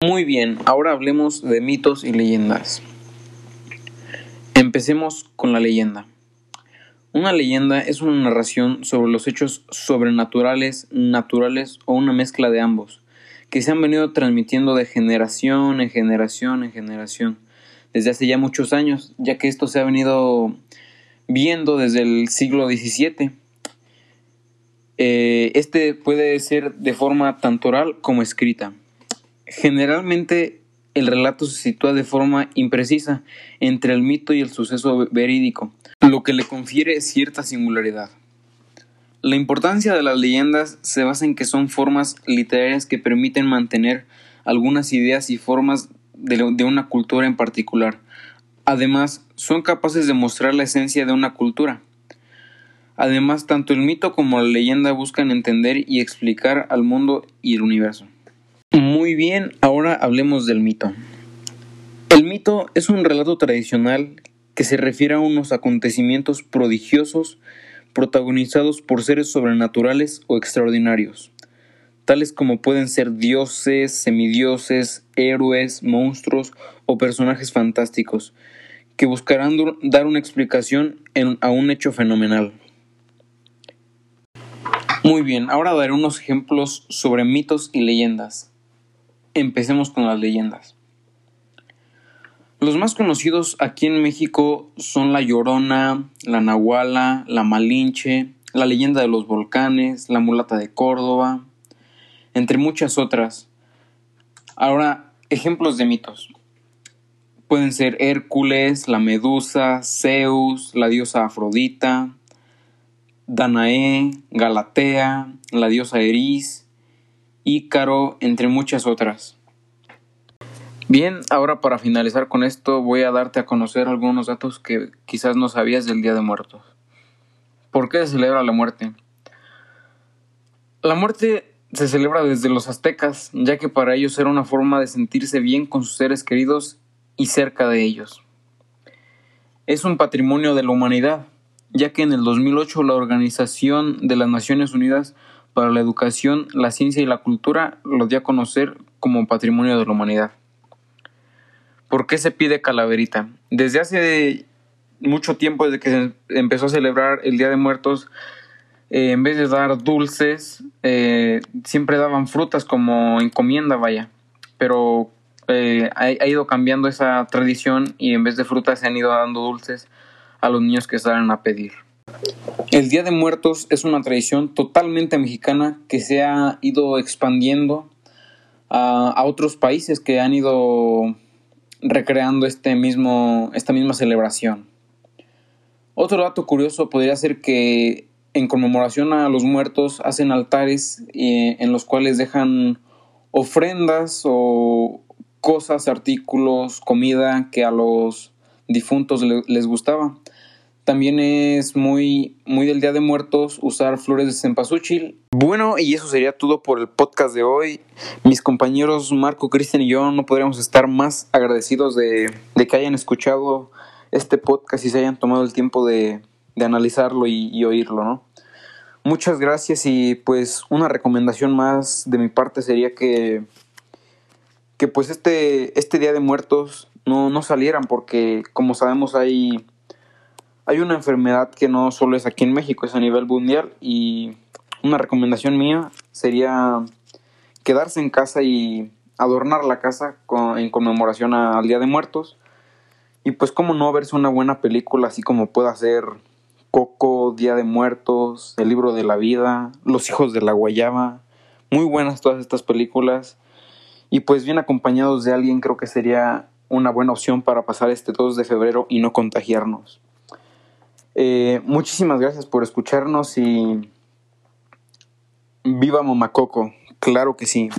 Muy bien, ahora hablemos de mitos y leyendas. Empecemos con la leyenda. Una leyenda es una narración sobre los hechos sobrenaturales, naturales o una mezcla de ambos, que se han venido transmitiendo de generación en generación en generación, desde hace ya muchos años, ya que esto se ha venido viendo desde el siglo XVII. Eh, este puede ser de forma tanto oral como escrita. Generalmente el relato se sitúa de forma imprecisa entre el mito y el suceso verídico, lo que le confiere cierta singularidad. La importancia de las leyendas se basa en que son formas literarias que permiten mantener algunas ideas y formas de, una cultura en particular. Además, son capaces de mostrar la esencia de una cultura. Además, tanto el mito como la leyenda buscan entender y explicar al mundo y el universo. Muy bien, ahora hablemos del mito. El mito es un relato tradicional que se refiere a unos acontecimientos prodigiosos protagonizados por seres sobrenaturales o extraordinarios, tales como pueden ser dioses, semidioses, héroes, monstruos o personajes fantásticos, que buscarán dar una explicación a un hecho fenomenal. Muy bien, ahora daré unos ejemplos sobre mitos y leyendas. Empecemos con las leyendas. Los más conocidos aquí en México son La Llorona, La Nahuala, La Malinche, La Leyenda de los Volcanes, La Mulata de Córdoba, entre muchas otras. Ahora, ejemplos de mitos. Pueden ser Hércules, la Medusa, Zeus, la diosa Afrodita, Danae, Galatea, la diosa Eris, Ícaro, entre muchas otras. Bien, ahora para finalizar con esto voy a darte a conocer algunos datos que quizás no sabías del Día de Muertos. ¿Por qué se celebra la muerte? La muerte se celebra desde los aztecas, ya que para ellos era una forma de sentirse bien con sus seres queridos y cerca de ellos. Es un patrimonio de la humanidad, ya que en el 2008 la Organización de las Naciones Unidas para la educación, la ciencia y la cultura lo dio a conocer como patrimonio de la humanidad. ¿Por qué se pide calaverita? Desde hace mucho tiempo, desde que se empezó a celebrar el Día de Muertos, eh, en vez de dar dulces, eh, siempre daban frutas como encomienda, vaya. Pero eh, ha, ha, ido cambiando esa tradición y en vez de frutas se han ido dando dulces a los niños que salen a pedir. El Día de Muertos es una tradición totalmente mexicana que se ha ido expandiendo a, otros países que han ido recreando este mismo, esta misma celebración. Otro dato curioso podría ser que en conmemoración a los muertos hacen altares eh, en los cuales dejan ofrendas o cosas, artículos, comida que a los difuntos les gustaba. También es muy, muy del Día de Muertos usar flores de cempasúchil. Bueno, y eso sería todo por el podcast de hoy. Mis compañeros Marco, Cristian y yo no podríamos estar más agradecidos de, que hayan escuchado este podcast y se hayan tomado el tiempo de, analizarlo y, oírlo, ¿no? Muchas gracias y pues una recomendación más de mi parte sería que, que pues este, este Día de Muertos no, no salieran porque como sabemos hay hay una enfermedad que no solo es aquí en México, es a nivel mundial y una recomendación mía sería quedarse en casa y adornar la casa en conmemoración al Día de Muertos. Y pues como no verse una buena película así como pueda ser Coco, Día de Muertos, El libro de la vida, Los hijos de la guayaba. Muy buenas todas estas películas. Y pues bien acompañados de alguien creo que sería una buena opción para pasar este 2 de febrero y no contagiarnos. Eh, muchísimas gracias por escucharnos y viva Momacoco, claro que sí.